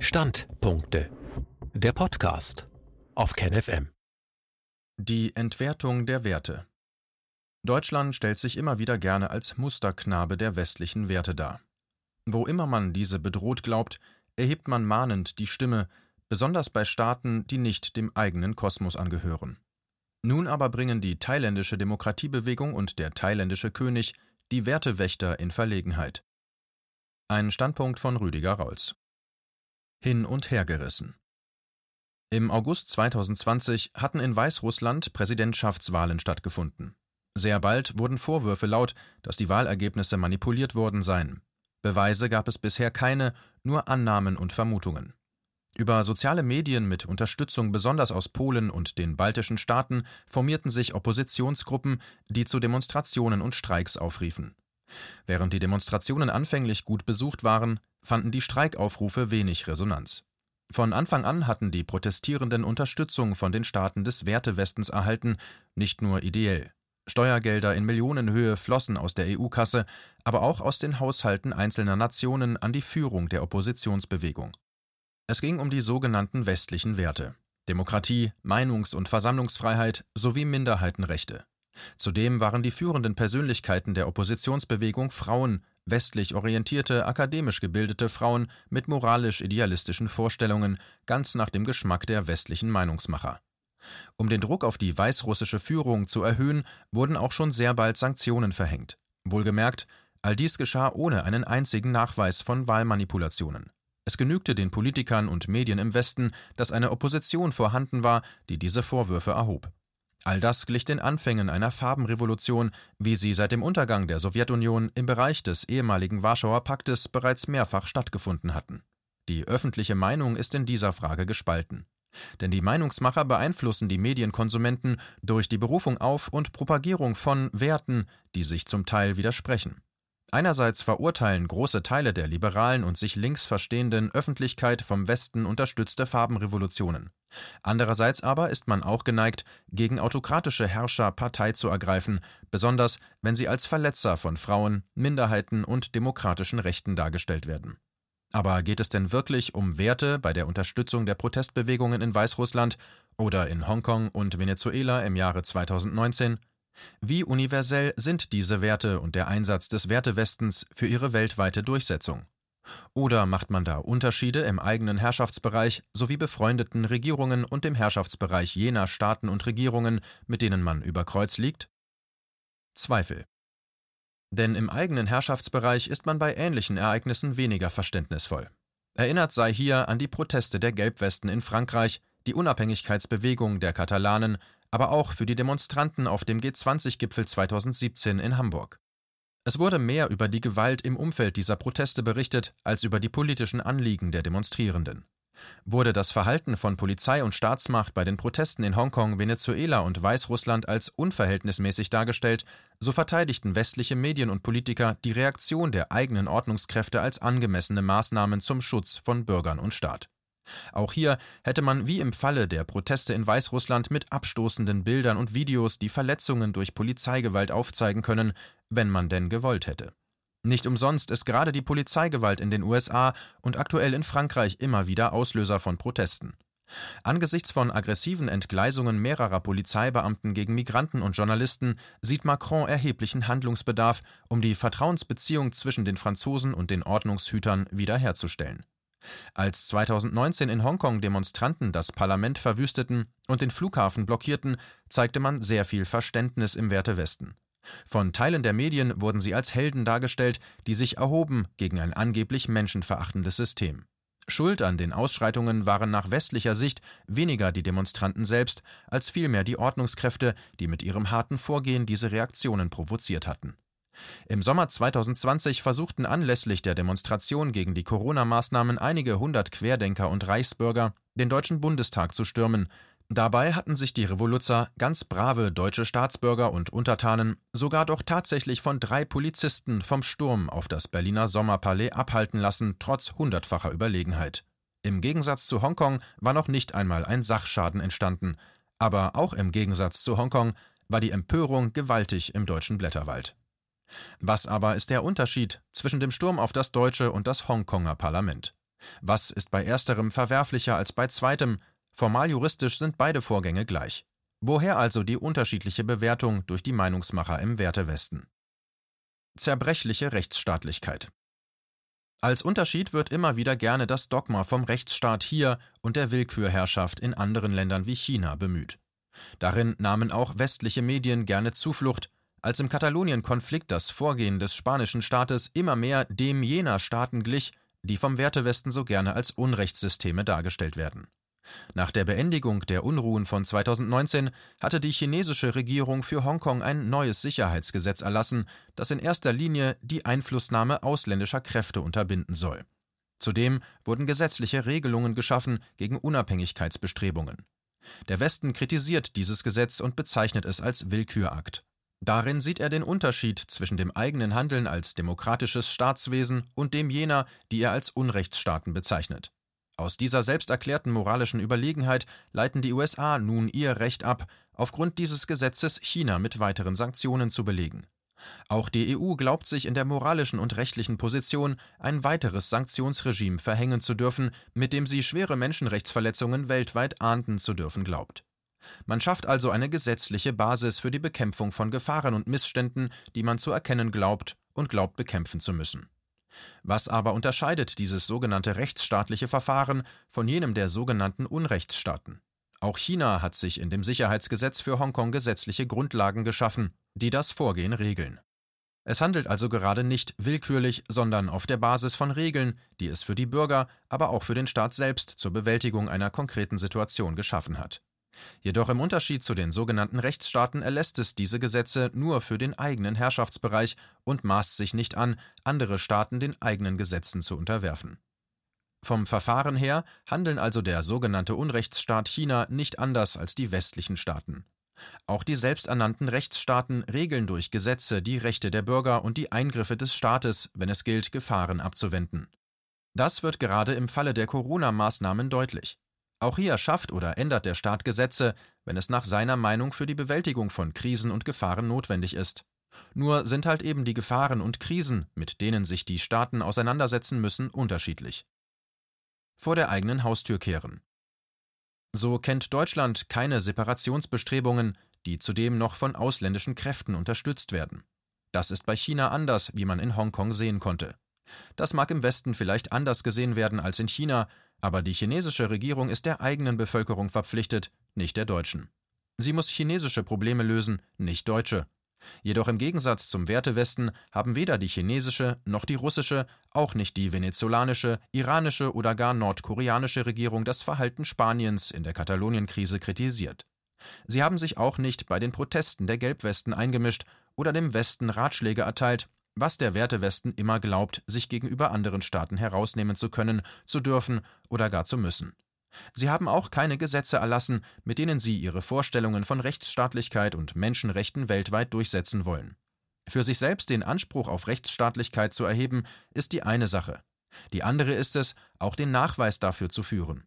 Standpunkte. Der Podcast auf KenFM. Die Entwertung der Werte. Deutschland stellt sich immer wieder gerne als Musterknabe der westlichen Werte dar. Wo immer man diese bedroht glaubt, erhebt man mahnend die Stimme, besonders bei Staaten, die nicht dem eigenen Kosmos angehören. Nun aber bringen die thailändische Demokratiebewegung und der thailändische König die Wertewächter in Verlegenheit. Ein Standpunkt von Rüdiger Rauls. Hin und her gerissen. Im August 2020 hatten in Weißrussland Präsidentschaftswahlen stattgefunden. Sehr bald wurden Vorwürfe laut, dass die Wahlergebnisse manipuliert worden seien. Beweise gab es bisher keine, nur Annahmen und Vermutungen. Über soziale Medien mit Unterstützung besonders aus Polen und den baltischen Staaten formierten sich Oppositionsgruppen, die zu Demonstrationen und Streiks aufriefen. Während die Demonstrationen anfänglich gut besucht waren, fanden die Streikaufrufe wenig Resonanz. Von Anfang an hatten die Protestierenden Unterstützung von den Staaten des Wertewestens erhalten, nicht nur ideell. Steuergelder in Millionenhöhe flossen aus der EU-Kasse, aber auch aus den Haushalten einzelner Nationen an die Führung der Oppositionsbewegung. Es ging um die sogenannten westlichen Werte Demokratie, Meinungs- und Versammlungsfreiheit sowie Minderheitenrechte. Zudem waren die führenden Persönlichkeiten der Oppositionsbewegung Frauen, westlich orientierte, akademisch gebildete Frauen mit moralisch-idealistischen Vorstellungen, ganz nach dem Geschmack der westlichen Meinungsmacher. Um den Druck auf die weißrussische Führung zu erhöhen, wurden auch schon sehr bald Sanktionen verhängt. Wohlgemerkt, all dies geschah ohne einen einzigen Nachweis von Wahlmanipulationen. Es genügte den Politikern und Medien im Westen, dass eine Opposition vorhanden war, die diese Vorwürfe erhob. All das glich den Anfängen einer Farbenrevolution, wie sie seit dem Untergang der Sowjetunion im Bereich des ehemaligen Warschauer Paktes bereits mehrfach stattgefunden hatten. Die öffentliche Meinung ist in dieser Frage gespalten. Denn die Meinungsmacher beeinflussen die Medienkonsumenten durch die Berufung auf und Propagierung von Werten, die sich zum Teil widersprechen. Einerseits verurteilen große Teile der liberalen und sich links verstehenden Öffentlichkeit vom Westen unterstützte Farbenrevolutionen. Andererseits aber ist man auch geneigt, gegen autokratische Herrscher Partei zu ergreifen, besonders wenn sie als Verletzer von Frauen, Minderheiten und demokratischen Rechten dargestellt werden. Aber geht es denn wirklich um Werte bei der Unterstützung der Protestbewegungen in Weißrussland oder in Hongkong und Venezuela im Jahre 2019? Wie universell sind diese Werte und der Einsatz des Wertewestens für ihre weltweite Durchsetzung? Oder macht man da Unterschiede im eigenen Herrschaftsbereich sowie befreundeten Regierungen und dem Herrschaftsbereich jener Staaten und Regierungen, mit denen man über Kreuz liegt? Zweifel. Denn im eigenen Herrschaftsbereich ist man bei ähnlichen Ereignissen weniger verständnisvoll. Erinnert sei hier an die Proteste der Gelbwesten in Frankreich, die Unabhängigkeitsbewegung der Katalanen, aber auch für die Demonstranten auf dem G20-Gipfel 2017 in Hamburg. Es wurde mehr über die Gewalt im Umfeld dieser Proteste berichtet als über die politischen Anliegen der Demonstrierenden. Wurde das Verhalten von Polizei und Staatsmacht bei den Protesten in Hongkong, Venezuela und Weißrussland als unverhältnismäßig dargestellt, so verteidigten westliche Medien und Politiker die Reaktion der eigenen Ordnungskräfte als angemessene Maßnahmen zum Schutz von Bürgern und Staat. Auch hier hätte man wie im Falle der Proteste in Weißrussland mit abstoßenden Bildern und Videos die Verletzungen durch Polizeigewalt aufzeigen können, wenn man denn gewollt hätte. Nicht umsonst ist gerade die Polizeigewalt in den USA und aktuell in Frankreich immer wieder Auslöser von Protesten. Angesichts von aggressiven Entgleisungen mehrerer Polizeibeamten gegen Migranten und Journalisten sieht Macron erheblichen Handlungsbedarf, um die Vertrauensbeziehung zwischen den Franzosen und den Ordnungshütern wiederherzustellen. Als 2019 in Hongkong Demonstranten das Parlament verwüsteten und den Flughafen blockierten, zeigte man sehr viel Verständnis im Werte Westen. Von Teilen der Medien wurden sie als Helden dargestellt, die sich erhoben gegen ein angeblich menschenverachtendes System. Schuld an den Ausschreitungen waren nach westlicher Sicht weniger die Demonstranten selbst, als vielmehr die Ordnungskräfte, die mit ihrem harten Vorgehen diese Reaktionen provoziert hatten. Im Sommer 2020 versuchten anlässlich der Demonstration gegen die Corona-Maßnahmen einige hundert Querdenker und Reichsbürger, den Deutschen Bundestag zu stürmen. Dabei hatten sich die Revoluzer, ganz brave deutsche Staatsbürger und Untertanen, sogar doch tatsächlich von drei Polizisten vom Sturm auf das Berliner Sommerpalais abhalten lassen, trotz hundertfacher Überlegenheit. Im Gegensatz zu Hongkong war noch nicht einmal ein Sachschaden entstanden. Aber auch im Gegensatz zu Hongkong war die Empörung gewaltig im deutschen Blätterwald. Was aber ist der Unterschied zwischen dem Sturm auf das deutsche und das Hongkonger Parlament? Was ist bei ersterem verwerflicher als bei zweitem? Formal juristisch sind beide Vorgänge gleich. Woher also die unterschiedliche Bewertung durch die Meinungsmacher im Wertewesten? Zerbrechliche Rechtsstaatlichkeit. Als Unterschied wird immer wieder gerne das Dogma vom Rechtsstaat hier und der Willkürherrschaft in anderen Ländern wie China bemüht. Darin nahmen auch westliche Medien gerne Zuflucht, als im Katalonien-Konflikt das Vorgehen des spanischen Staates immer mehr dem jener Staaten glich, die vom Wertewesten so gerne als Unrechtssysteme dargestellt werden. Nach der Beendigung der Unruhen von 2019 hatte die chinesische Regierung für Hongkong ein neues Sicherheitsgesetz erlassen, das in erster Linie die Einflussnahme ausländischer Kräfte unterbinden soll. Zudem wurden gesetzliche Regelungen geschaffen gegen Unabhängigkeitsbestrebungen. Der Westen kritisiert dieses Gesetz und bezeichnet es als Willkürakt. Darin sieht er den Unterschied zwischen dem eigenen Handeln als demokratisches Staatswesen und dem jener, die er als Unrechtsstaaten bezeichnet. Aus dieser selbsterklärten moralischen Überlegenheit leiten die USA nun ihr Recht ab, aufgrund dieses Gesetzes China mit weiteren Sanktionen zu belegen. Auch die EU glaubt sich in der moralischen und rechtlichen Position, ein weiteres Sanktionsregime verhängen zu dürfen, mit dem sie schwere Menschenrechtsverletzungen weltweit ahnden zu dürfen glaubt. Man schafft also eine gesetzliche Basis für die Bekämpfung von Gefahren und Missständen, die man zu erkennen glaubt und glaubt bekämpfen zu müssen. Was aber unterscheidet dieses sogenannte rechtsstaatliche Verfahren von jenem der sogenannten Unrechtsstaaten? Auch China hat sich in dem Sicherheitsgesetz für Hongkong gesetzliche Grundlagen geschaffen, die das Vorgehen regeln. Es handelt also gerade nicht willkürlich, sondern auf der Basis von Regeln, die es für die Bürger, aber auch für den Staat selbst zur Bewältigung einer konkreten Situation geschaffen hat. Jedoch im Unterschied zu den sogenannten Rechtsstaaten erlässt es diese Gesetze nur für den eigenen Herrschaftsbereich und maßt sich nicht an, andere Staaten den eigenen Gesetzen zu unterwerfen. Vom Verfahren her handeln also der sogenannte Unrechtsstaat China nicht anders als die westlichen Staaten. Auch die selbsternannten Rechtsstaaten regeln durch Gesetze die Rechte der Bürger und die Eingriffe des Staates, wenn es gilt, Gefahren abzuwenden. Das wird gerade im Falle der Corona-Maßnahmen deutlich. Auch hier schafft oder ändert der Staat Gesetze, wenn es nach seiner Meinung für die Bewältigung von Krisen und Gefahren notwendig ist. Nur sind halt eben die Gefahren und Krisen, mit denen sich die Staaten auseinandersetzen müssen, unterschiedlich. Vor der eigenen Haustür kehren. So kennt Deutschland keine Separationsbestrebungen, die zudem noch von ausländischen Kräften unterstützt werden. Das ist bei China anders, wie man in Hongkong sehen konnte. Das mag im Westen vielleicht anders gesehen werden als in China, aber die chinesische Regierung ist der eigenen Bevölkerung verpflichtet, nicht der deutschen. Sie muss chinesische Probleme lösen, nicht deutsche. Jedoch im Gegensatz zum Wertewesten haben weder die chinesische noch die russische, auch nicht die venezolanische, iranische oder gar nordkoreanische Regierung das Verhalten Spaniens in der Katalonienkrise kritisiert. Sie haben sich auch nicht bei den Protesten der Gelbwesten eingemischt oder dem Westen Ratschläge erteilt, was der Wertewesten immer glaubt, sich gegenüber anderen Staaten herausnehmen zu können, zu dürfen oder gar zu müssen. Sie haben auch keine Gesetze erlassen, mit denen sie ihre Vorstellungen von Rechtsstaatlichkeit und Menschenrechten weltweit durchsetzen wollen. Für sich selbst den Anspruch auf Rechtsstaatlichkeit zu erheben, ist die eine Sache. Die andere ist es, auch den Nachweis dafür zu führen.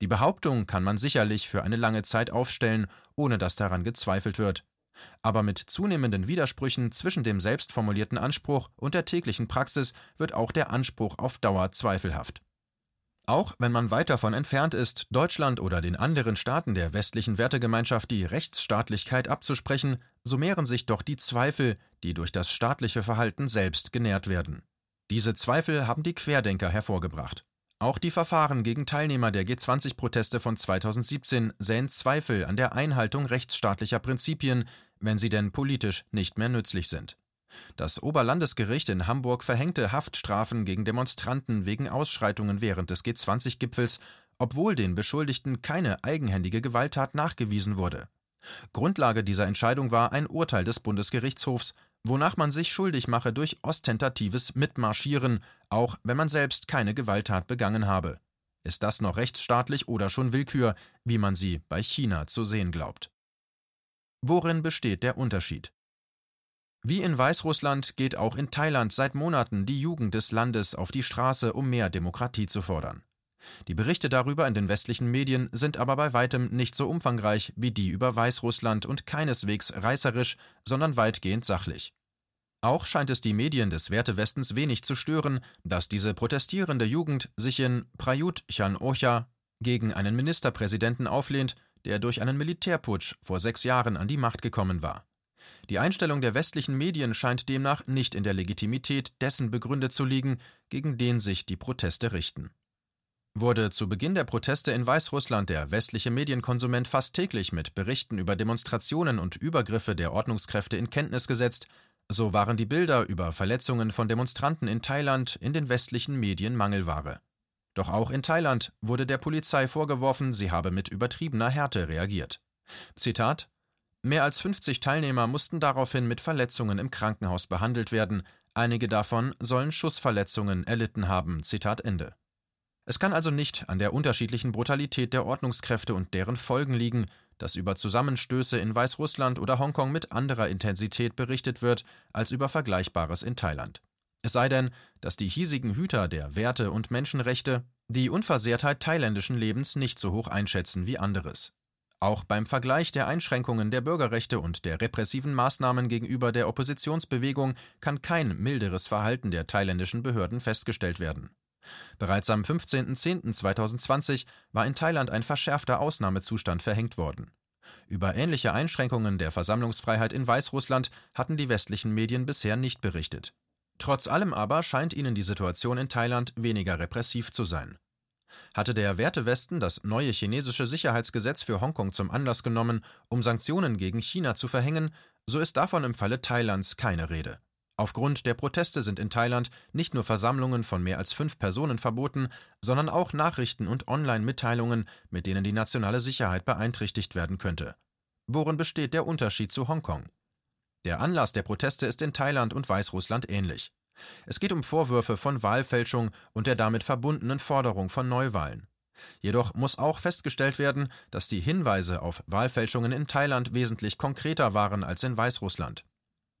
Die Behauptung kann man sicherlich für eine lange Zeit aufstellen, ohne dass daran gezweifelt wird. Aber mit zunehmenden Widersprüchen zwischen dem selbstformulierten Anspruch und der täglichen Praxis wird auch der Anspruch auf Dauer zweifelhaft. Auch wenn man weit davon entfernt ist, Deutschland oder den anderen Staaten der westlichen Wertegemeinschaft die Rechtsstaatlichkeit abzusprechen, so mehren sich doch die Zweifel, die durch das staatliche Verhalten selbst genährt werden. Diese Zweifel haben die Querdenker hervorgebracht. Auch die Verfahren gegen Teilnehmer der G20-Proteste von 2017 säen Zweifel an der Einhaltung rechtsstaatlicher Prinzipien, wenn sie denn politisch nicht mehr nützlich sind. Das Oberlandesgericht in Hamburg verhängte Haftstrafen gegen Demonstranten wegen Ausschreitungen während des G20-Gipfels, obwohl den Beschuldigten keine eigenhändige Gewalttat nachgewiesen wurde. Grundlage dieser Entscheidung war ein Urteil des Bundesgerichtshofs, wonach man sich schuldig mache durch ostentatives Mitmarschieren, auch wenn man selbst keine Gewalttat begangen habe. Ist das noch rechtsstaatlich oder schon Willkür, wie man sie bei China zu sehen glaubt? Worin besteht der Unterschied? Wie in Weißrussland geht auch in Thailand seit Monaten die Jugend des Landes auf die Straße, um mehr Demokratie zu fordern. Die Berichte darüber in den westlichen Medien sind aber bei weitem nicht so umfangreich wie die über Weißrussland und keineswegs reißerisch, sondern weitgehend sachlich. Auch scheint es die Medien des Wertewestens wenig zu stören, dass diese protestierende Jugend sich in Prayut Chan Ocha gegen einen Ministerpräsidenten auflehnt, der durch einen Militärputsch vor sechs Jahren an die Macht gekommen war. Die Einstellung der westlichen Medien scheint demnach nicht in der Legitimität dessen begründet zu liegen, gegen den sich die Proteste richten. Wurde zu Beginn der Proteste in Weißrussland der westliche Medienkonsument fast täglich mit Berichten über Demonstrationen und Übergriffe der Ordnungskräfte in Kenntnis gesetzt, so waren die Bilder über Verletzungen von Demonstranten in Thailand in den westlichen Medien Mangelware. Doch auch in Thailand wurde der Polizei vorgeworfen, sie habe mit übertriebener Härte reagiert. Zitat Mehr als 50 Teilnehmer mussten daraufhin mit Verletzungen im Krankenhaus behandelt werden, einige davon sollen Schussverletzungen erlitten haben. Zitat Ende. Es kann also nicht an der unterschiedlichen Brutalität der Ordnungskräfte und deren Folgen liegen, dass über Zusammenstöße in Weißrussland oder Hongkong mit anderer Intensität berichtet wird als über Vergleichbares in Thailand. Es sei denn, dass die hiesigen Hüter der Werte und Menschenrechte die Unversehrtheit thailändischen Lebens nicht so hoch einschätzen wie anderes. Auch beim Vergleich der Einschränkungen der Bürgerrechte und der repressiven Maßnahmen gegenüber der Oppositionsbewegung kann kein milderes Verhalten der thailändischen Behörden festgestellt werden. Bereits am 15.10.2020 war in Thailand ein verschärfter Ausnahmezustand verhängt worden. Über ähnliche Einschränkungen der Versammlungsfreiheit in Weißrussland hatten die westlichen Medien bisher nicht berichtet. Trotz allem aber scheint ihnen die Situation in Thailand weniger repressiv zu sein. Hatte der Wertewesten das neue chinesische Sicherheitsgesetz für Hongkong zum Anlass genommen, um Sanktionen gegen China zu verhängen, so ist davon im Falle Thailands keine Rede. Aufgrund der Proteste sind in Thailand nicht nur Versammlungen von mehr als fünf Personen verboten, sondern auch Nachrichten und Online-Mitteilungen, mit denen die nationale Sicherheit beeinträchtigt werden könnte. Worin besteht der Unterschied zu Hongkong? Der Anlass der Proteste ist in Thailand und Weißrussland ähnlich. Es geht um Vorwürfe von Wahlfälschung und der damit verbundenen Forderung von Neuwahlen. Jedoch muss auch festgestellt werden, dass die Hinweise auf Wahlfälschungen in Thailand wesentlich konkreter waren als in Weißrussland.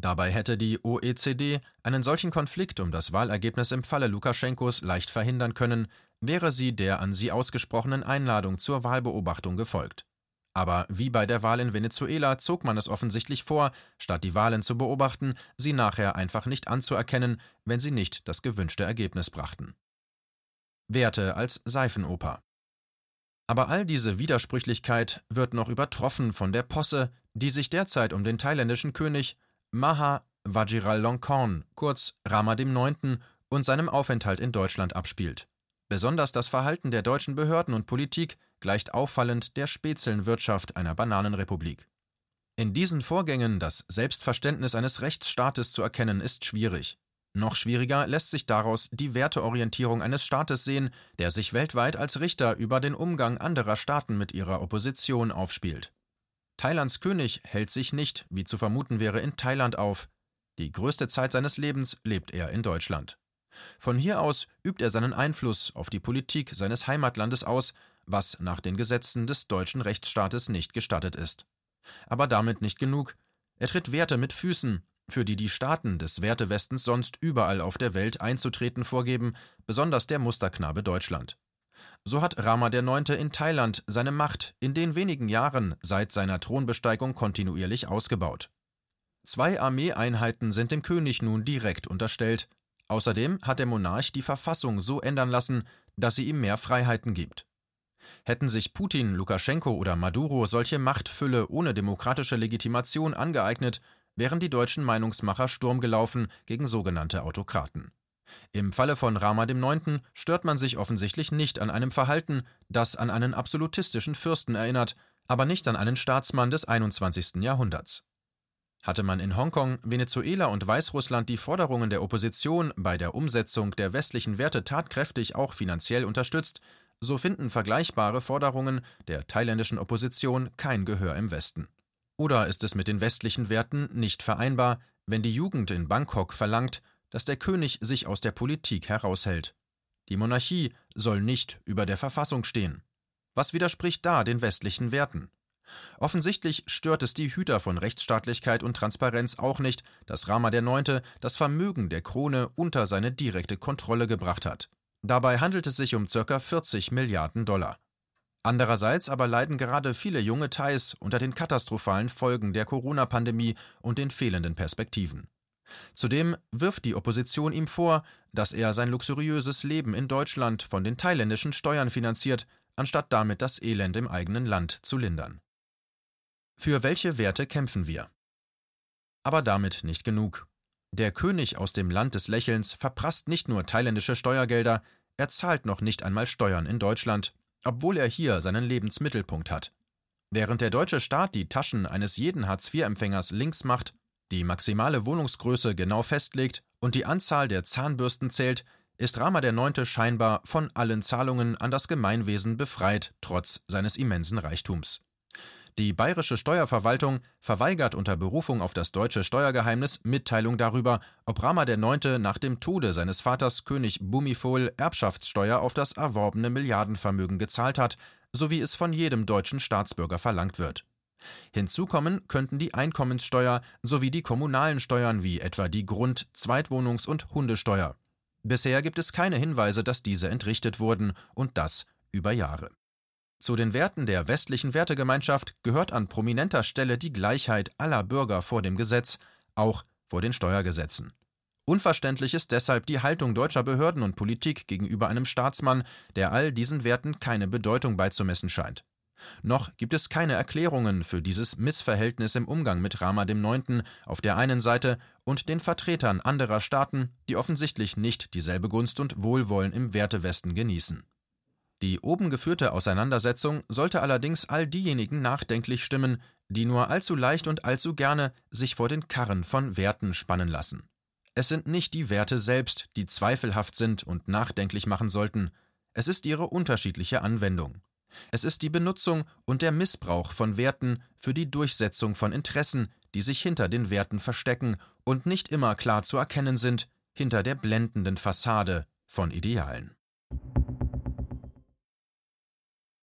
Dabei hätte die OECD einen solchen Konflikt um das Wahlergebnis im Falle Lukaschenkos leicht verhindern können, wäre sie der an sie ausgesprochenen Einladung zur Wahlbeobachtung gefolgt. Aber wie bei der Wahl in Venezuela zog man es offensichtlich vor, statt die Wahlen zu beobachten, sie nachher einfach nicht anzuerkennen, wenn sie nicht das gewünschte Ergebnis brachten. Werte als Seifenoper. Aber all diese Widersprüchlichkeit wird noch übertroffen von der Posse, die sich derzeit um den thailändischen König Maha Vajiralongkorn, kurz Rama IX., und seinem Aufenthalt in Deutschland abspielt. Besonders das Verhalten der deutschen Behörden und Politik gleicht auffallend der Spätzelnwirtschaft einer Bananenrepublik. In diesen Vorgängen das Selbstverständnis eines Rechtsstaates zu erkennen, ist schwierig. Noch schwieriger lässt sich daraus die Werteorientierung eines Staates sehen, der sich weltweit als Richter über den Umgang anderer Staaten mit ihrer Opposition aufspielt. Thailands König hält sich nicht, wie zu vermuten wäre, in Thailand auf. Die größte Zeit seines Lebens lebt er in Deutschland. Von hier aus übt er seinen Einfluss auf die Politik seines Heimatlandes aus, was nach den Gesetzen des deutschen Rechtsstaates nicht gestattet ist. Aber damit nicht genug. Er tritt Werte mit Füßen, für die die Staaten des Wertewestens sonst überall auf der Welt einzutreten vorgeben, besonders der Musterknabe Deutschland. So hat Rama IX. in Thailand seine Macht in den wenigen Jahren seit seiner Thronbesteigung kontinuierlich ausgebaut. Zwei Armeeeinheiten sind dem König nun direkt unterstellt. Außerdem hat der Monarch die Verfassung so ändern lassen, dass sie ihm mehr Freiheiten gibt. Hätten sich Putin, Lukaschenko oder Maduro solche Machtfülle ohne demokratische Legitimation angeeignet, wären die deutschen Meinungsmacher Sturm gelaufen gegen sogenannte Autokraten. Im Falle von Rama IX. stört man sich offensichtlich nicht an einem Verhalten, das an einen absolutistischen Fürsten erinnert, aber nicht an einen Staatsmann des 21. Jahrhunderts. Hatte man in Hongkong, Venezuela und Weißrussland die Forderungen der Opposition bei der Umsetzung der westlichen Werte tatkräftig auch finanziell unterstützt, so finden vergleichbare Forderungen der thailändischen Opposition kein Gehör im Westen. Oder ist es mit den westlichen Werten nicht vereinbar, wenn die Jugend in Bangkok verlangt, dass der König sich aus der Politik heraushält. Die Monarchie soll nicht über der Verfassung stehen. Was widerspricht da den westlichen Werten? Offensichtlich stört es die Hüter von Rechtsstaatlichkeit und Transparenz auch nicht, dass Rama IX. das Vermögen der Krone unter seine direkte Kontrolle gebracht hat. Dabei handelt es sich um ca. 40 Milliarden Dollar. Andererseits aber leiden gerade viele junge Thais unter den katastrophalen Folgen der Corona-Pandemie und den fehlenden Perspektiven. Zudem wirft die Opposition ihm vor, dass er sein luxuriöses Leben in Deutschland von den thailändischen Steuern finanziert, anstatt damit das Elend im eigenen Land zu lindern. Für welche Werte kämpfen wir? Aber damit nicht genug. Der König aus dem Land des Lächelns verprasst nicht nur thailändische Steuergelder, er zahlt noch nicht einmal Steuern in Deutschland, obwohl er hier seinen Lebensmittelpunkt hat. Während der deutsche Staat die Taschen eines jeden Hartz-IV-Empfängers links macht, die maximale Wohnungsgröße genau festlegt und die Anzahl der Zahnbürsten zählt, ist Rama IX. scheinbar von allen Zahlungen an das Gemeinwesen befreit, trotz seines immensen Reichtums. Die bayerische Steuerverwaltung verweigert unter Berufung auf das deutsche Steuergeheimnis Mitteilung darüber, ob Rama IX. nach dem Tode seines Vaters König Bumifol Erbschaftssteuer auf das erworbene Milliardenvermögen gezahlt hat, so wie es von jedem deutschen Staatsbürger verlangt wird. Hinzu kommen könnten die Einkommenssteuer sowie die kommunalen Steuern wie etwa die Grund-, Zweitwohnungs- und Hundesteuer. Bisher gibt es keine Hinweise, dass diese entrichtet wurden, und das über Jahre. Zu den Werten der westlichen Wertegemeinschaft gehört an prominenter Stelle die Gleichheit aller Bürger vor dem Gesetz, auch vor den Steuergesetzen. Unverständlich ist deshalb die Haltung deutscher Behörden und Politik gegenüber einem Staatsmann, der all diesen Werten keine Bedeutung beizumessen scheint. Noch gibt es keine Erklärungen für dieses Missverhältnis im Umgang mit Rama IX. auf der einen Seite und den Vertretern anderer Staaten, die offensichtlich nicht dieselbe Gunst und Wohlwollen im Wertewesten genießen. Die oben geführte Auseinandersetzung sollte allerdings all diejenigen nachdenklich stimmen, die nur allzu leicht und allzu gerne sich vor den Karren von Werten spannen lassen. Es sind nicht die Werte selbst, die zweifelhaft sind und nachdenklich machen sollten, es ist ihre unterschiedliche Anwendung. Es ist die Benutzung und der Missbrauch von Werten für die Durchsetzung von Interessen, die sich hinter den Werten verstecken und nicht immer klar zu erkennen sind hinter der blendenden Fassade von Idealen.